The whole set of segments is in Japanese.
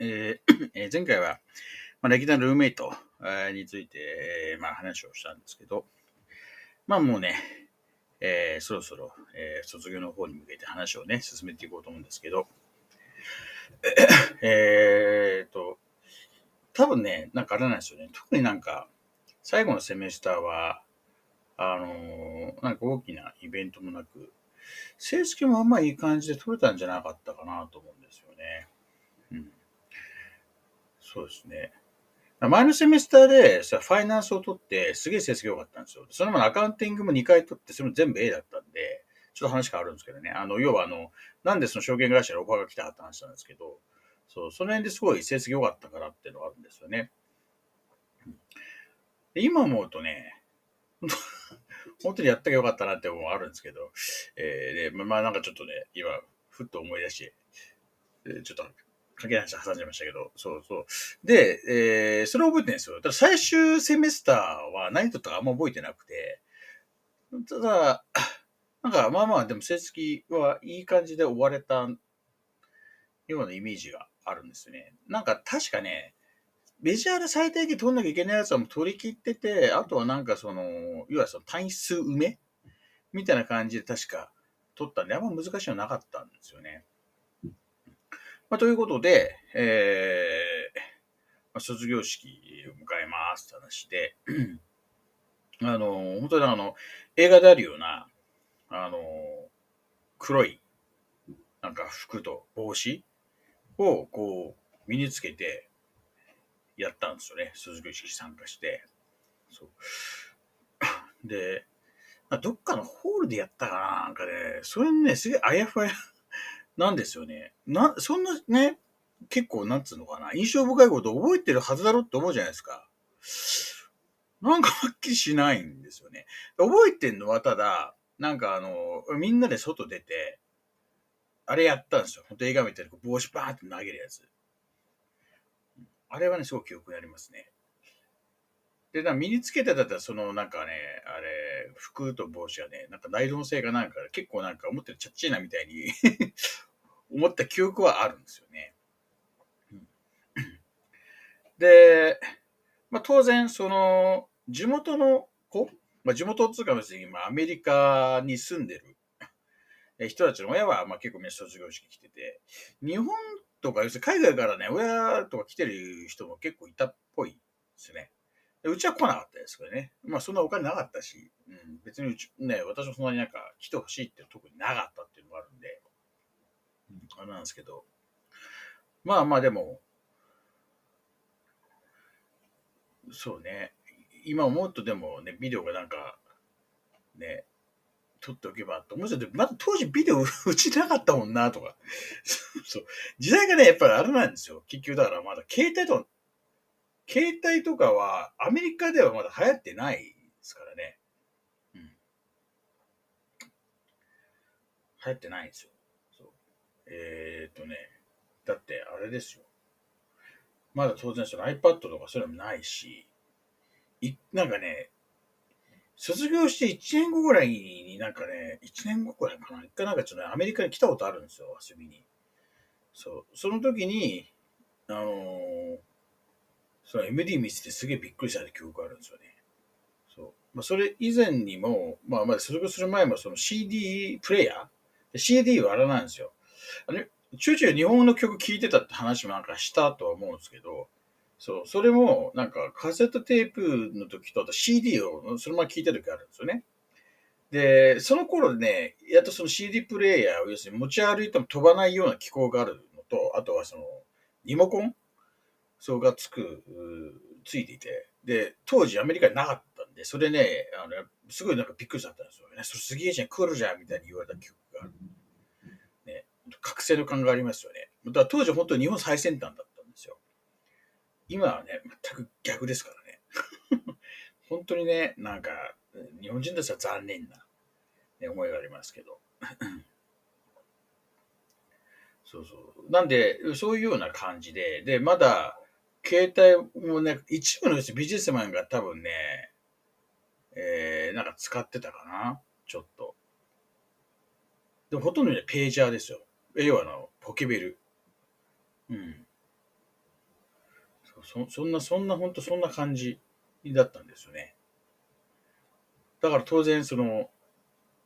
えー前回は、まあ、歴代のルーメイトについて、まあ、話をしたんですけど、まあもうね、えーそろそろ、えー卒業の方に向けて話をね、進めていこうと思うんですけど、えっと、多分ね、なんかあれなんですよね。特になんか、最後のセメスターは、あのーなんか大きなイベントもなく、成績もあんまいい感じで取れたんじゃなかったかなと思うんですよね。うん。そうですね。前のセメスターでさ、ファイナンスを取って、すげえ成績良かったんですよ。そのままアカウンティングも2回取って、それも全部 A だったんで、ちょっと話変わるんですけどね。あの、要はあの、なんでその証券会社にオファーが来たかって話なんですけど、そう、その辺ですごい成績良かったからっていうのがあるんですよね。で今思うとね、本当にやったらよかったなって思うのあるんですけど、えーで、まあなんかちょっとね、今、ふっと思い出し、えーちょっと、関係ない話挟んじゃいましたけど、そうそう。で、えーそれを覚えてないんですよ。ただ最終セメスターは何取ったかあんま覚えてなくて、ただ、なんかまあまあ、でも成績はいい感じで終われたようなイメージがあるんですね。なんか確かね、メジャーで最低限取んなきゃいけないやつはもう取り切ってて、あとはなんかその、いわゆるその単数埋めみたいな感じで確か取ったんで、あんま難しいのなかったんですよね。まあ、ということで、えーまあ、卒業式を迎えますって話で、あの、本当にあの、映画であるような、あの、黒い、なんか服と帽子をこう、身につけて、やったんですよね。卒業式参加して。そう。で、どっかのホールでやったかななんかね、それね、すげえあやふやなんですよね。な、そんなね、結構、なんつうのかな、印象深いこと覚えてるはずだろって思うじゃないですか。なんかはっきりしないんですよね。覚えてんのはただ、なんかあの、みんなで外出て、あれやったんですよ。本当映画みたいに帽子バーンって投げるやつ。あれはね、すごく記憶にありますね。で、なんか身につけてたら、そのなんかね、あれ、服と帽子がね、なんかナイロン製がなんか結構なんか思ってるチャッチーなみたいに思った記憶はあるんですよね。で、まあ当然、その、地元の子、まあ地元っていうか別に今アメリカに住んでる人たちの親はまあ結構みんな卒業式来てて、日本とか、要するに海外からね、親とか来てる人も結構いたっぽいですね。うちは来なかったですけどね。まあそんなお金なかったし、うん、別にうち、ね、私もそんなになんか来てほしいって特になかったっていうのがあるんで、あれなんですけど、まあまあでも、そうね、今思うとでもね、ビデオがなんか、ね、撮っておけばと思うんです、まだ当時ビデオ うちなかったもんなとか。そう。時代がね、やっぱりあれなんですよ。結局だからまだ携帯と、携帯とかはアメリカではまだ流行ってないですからね。うん。流行ってないんですよ。そう。えー、っとね、だってあれですよ。まだ当然その iPad とかそういうのもないし、い、なんかね、卒業して1年後ぐらいになんかね、1年後ぐらいかな。一回なんかちょっとね、アメリカに来たことあるんですよ、遊びに。そう。その時に、あのーその MD 見せてすげえびっくりした記憶があるんですよね。そう。まあ、それ以前にも、まあ、まあ、卒業する前もその CD プレイヤー CD はあれなんですよ。あれ、ちょいちょい日本の曲聴いてたって話もなんかしたとは思うんですけど、そう、それも、なんか、カセットテープの時と、あと CD をそのまま聴いた時あるんですよね。で、その頃ね、やっとその CD プレイヤーを要するに持ち歩いても飛ばないような機構があるのと、あとはその、リモコン？そうがつく、ついていて、で、当時アメリカになかったんで、それね、あの、すごいなんかびっくりしちゃったんですよね。それすげえじゃん、来るじゃん、みたいに言われた記憶がある。覚醒の感がありますよね。だから当時本当に日本最先端だったんですよ。今はね、全く逆ですからね。本当にね、なんか、日本人としては残念な、ね、思いがありますけど。そうそう。なんで、そういうような感じで、で、まだ、携帯もね、一部のビジネスマンが多分ね、えー、なんか使ってたかなちょっと。でもほとんどね、ページャーですよ。要はあの、ポケベル。うん。そそんな、そんな、ほんとそんな感じだったんですよね。だから当然、その、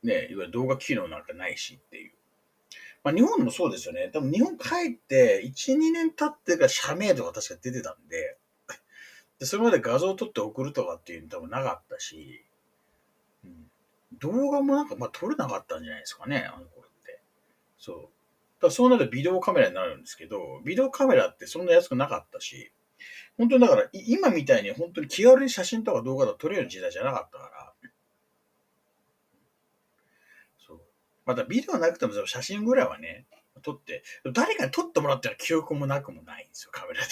ね、いわゆる動画機能なんかないしっていう。まあ日本もそうですよね。多分日本帰って1、2年経ってから社名とか確か出てたんで、でそれまで画像を撮って送るとかっていうの多分なかったし、うん、動画もなんかまあ撮れなかったんじゃないですかね、あの頃って。そう。だそうなるとビデオカメラになるんですけど、ビデオカメラってそんな安くなかったし、本当にだから今みたいに本当に気軽に写真とか動画とか撮れる時代じゃなかったから、そう。またビデオなくても写真ぐらいはね、撮って、誰かに撮ってもらったら記憶もなくもないんですよ、カメラで。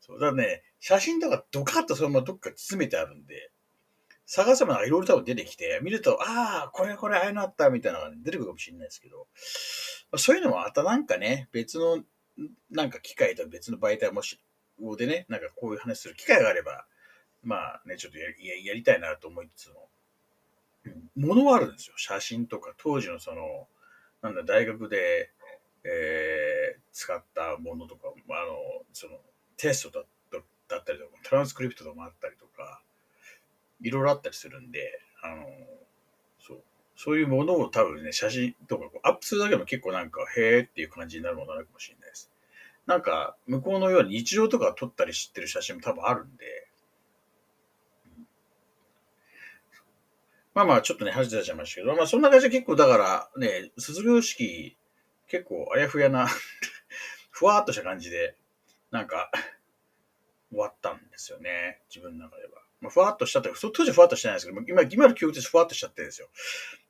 そう。だね、写真とかドカッとそのままどっか詰めてあるんで、探せばいろいろ多分出てきて、見ると、ああ、これこれああいうのあったみたいなのが出てくるかもしれないですけど、そういうのもまたなんかね、別の、なんか機械と別の媒体もし、でね、なんかこういう話する機会があれば、まあね、ちょっとやりやりたいなと思いつつも、ものはあるんですよ。写真とか、当時のその、なんだ、大学で、えー、使ったものとか、あの、その、テストだだったりとか、トランスクリプトとかもあったり、いろいろあったりするんで、あの、そう、そういうものを多分ね、写真とかアップするだけでも結構なんか、へーっていう感じになるものなのかもしれないです。なんか、向こうのように日常とか撮ったり知ってる写真も多分あるんで、まあまあ、ちょっとね、話出ちゃいましたけど、まあそんな感じで結構だからね、卒業式、結構あやふやな ふわーっとした感じで、なんか、終わったんですよね。自分の中では。まあ、ふわっとしたって、当時ふわっとしてないですけど、今、今の記憶としてふわっとしちゃってるんですよ。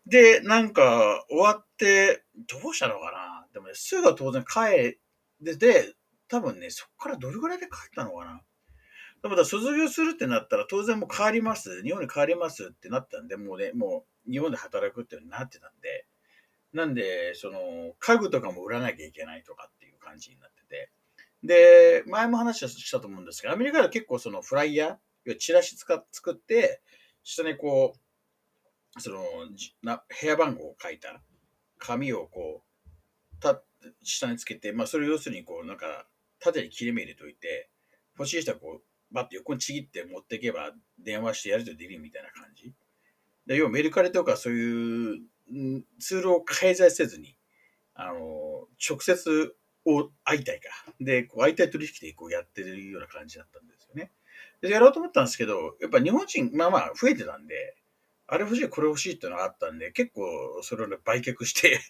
で、なんか、終わって、どうしたのかな？でもね、すぐ当然帰で、で、多分ね、そっからどれぐらいで帰ったのかな？でも卒業するってなったら当然もう帰ります。日本に帰りますってなったんで、もうね、もう日本で働くってなってたんで、なんで、その、家具とかも売らなきゃいけないとかっていう感じになってて。で、前も話したと思うんですけど、アメリカでは結構そのフライヤー、チラシ使っ作って、下にこう、その、な部屋番号を書いた紙をこう、た、下につけて、まあそれを要するにこう、なんか、縦に切れ目入れといて、欲しい人はこう、バッて横にちぎって持っていけば電話してやるとできるみたいな感じ。で要はメルカリとかそういうツールを介在せずに、あの、直接を会いたいか。で、こう会いたい取引でこうやってるような感じだったんですよね。で、やろうと思ったんですけど、やっぱ日本人、まあまあ増えてたんで、あれ欲しい、これ欲しいっていうのがあったんで、結構それを、ね、売却して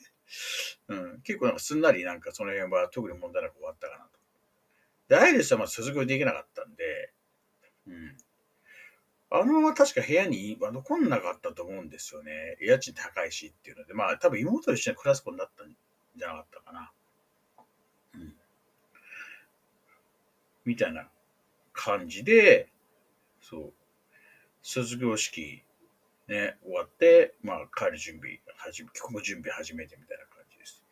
うん、結構なんかすんなりなんかその辺は特に問題なく終わったかなと。で、アイリスはまあ卒業できなかったんで、うん。あのまま確か部屋に残んなかったと思うんですよね。家賃高いしっていうので、まあ多分妹と一緒に暮らす子になったんじゃなかったかな。うん。みたいな感じで、そう、卒業式ね、終わって、まあ帰る準備、始め、帰国準備始めてみたいな感じです。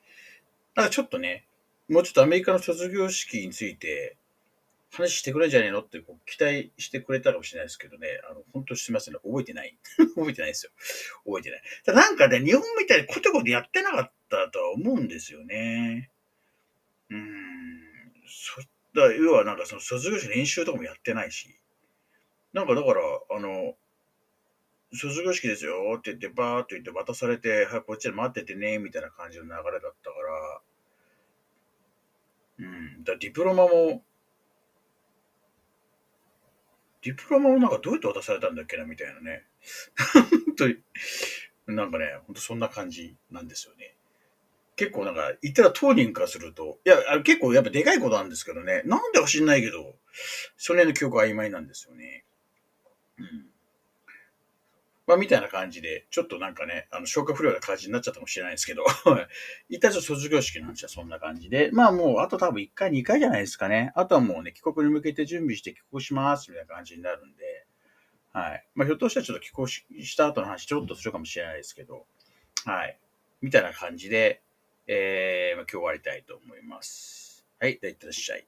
だからちょっとね、もうちょっとアメリカの卒業式について、話してくれんじゃねえのってこう期待してくれたかもしれないですけどね、あの、本当すみません、ね、覚えてない。覚えてないですよ。覚えてない。ただなんかね、日本みたいにコテコテやってなかったとは思うんですよね。うん。そっだ要はなんかその卒業式練習とかもやってないし、なんかだから、あの、卒業式ですよって言って、バーっと言って渡されて、はい、こっちで待っててね、みたいな感じの流れだったから、うん、だディプロマも、ディプロマをなんかどうやって渡されたんだっけなみたいなね。本当に。なんかね、ほんとそんな感じなんですよね。結構なんか、言ったら当人からすると、いや、あれ結構やっぱでかいことなんですけどね、なんでか知んないけど、その辺の記憶曖昧なんですよね。うん。まあ、みたいな感じで、ちょっとなんかね、あの、消化不良な感じになっちゃったかもしれないですけど、一旦ちょっと卒業式の話はそんな感じで、まあもう、あと多分1回、2回じゃないですかね。あとはもうね、帰国に向けて準備して帰国します、みたいな感じになるんで、はい。まあ、ひょっとしたらちょっと帰国した後の話ちょっとするかもしれないですけど、はい。みたいな感じで、えー、今日終わりたいと思います。はい。では、いってらっしゃい。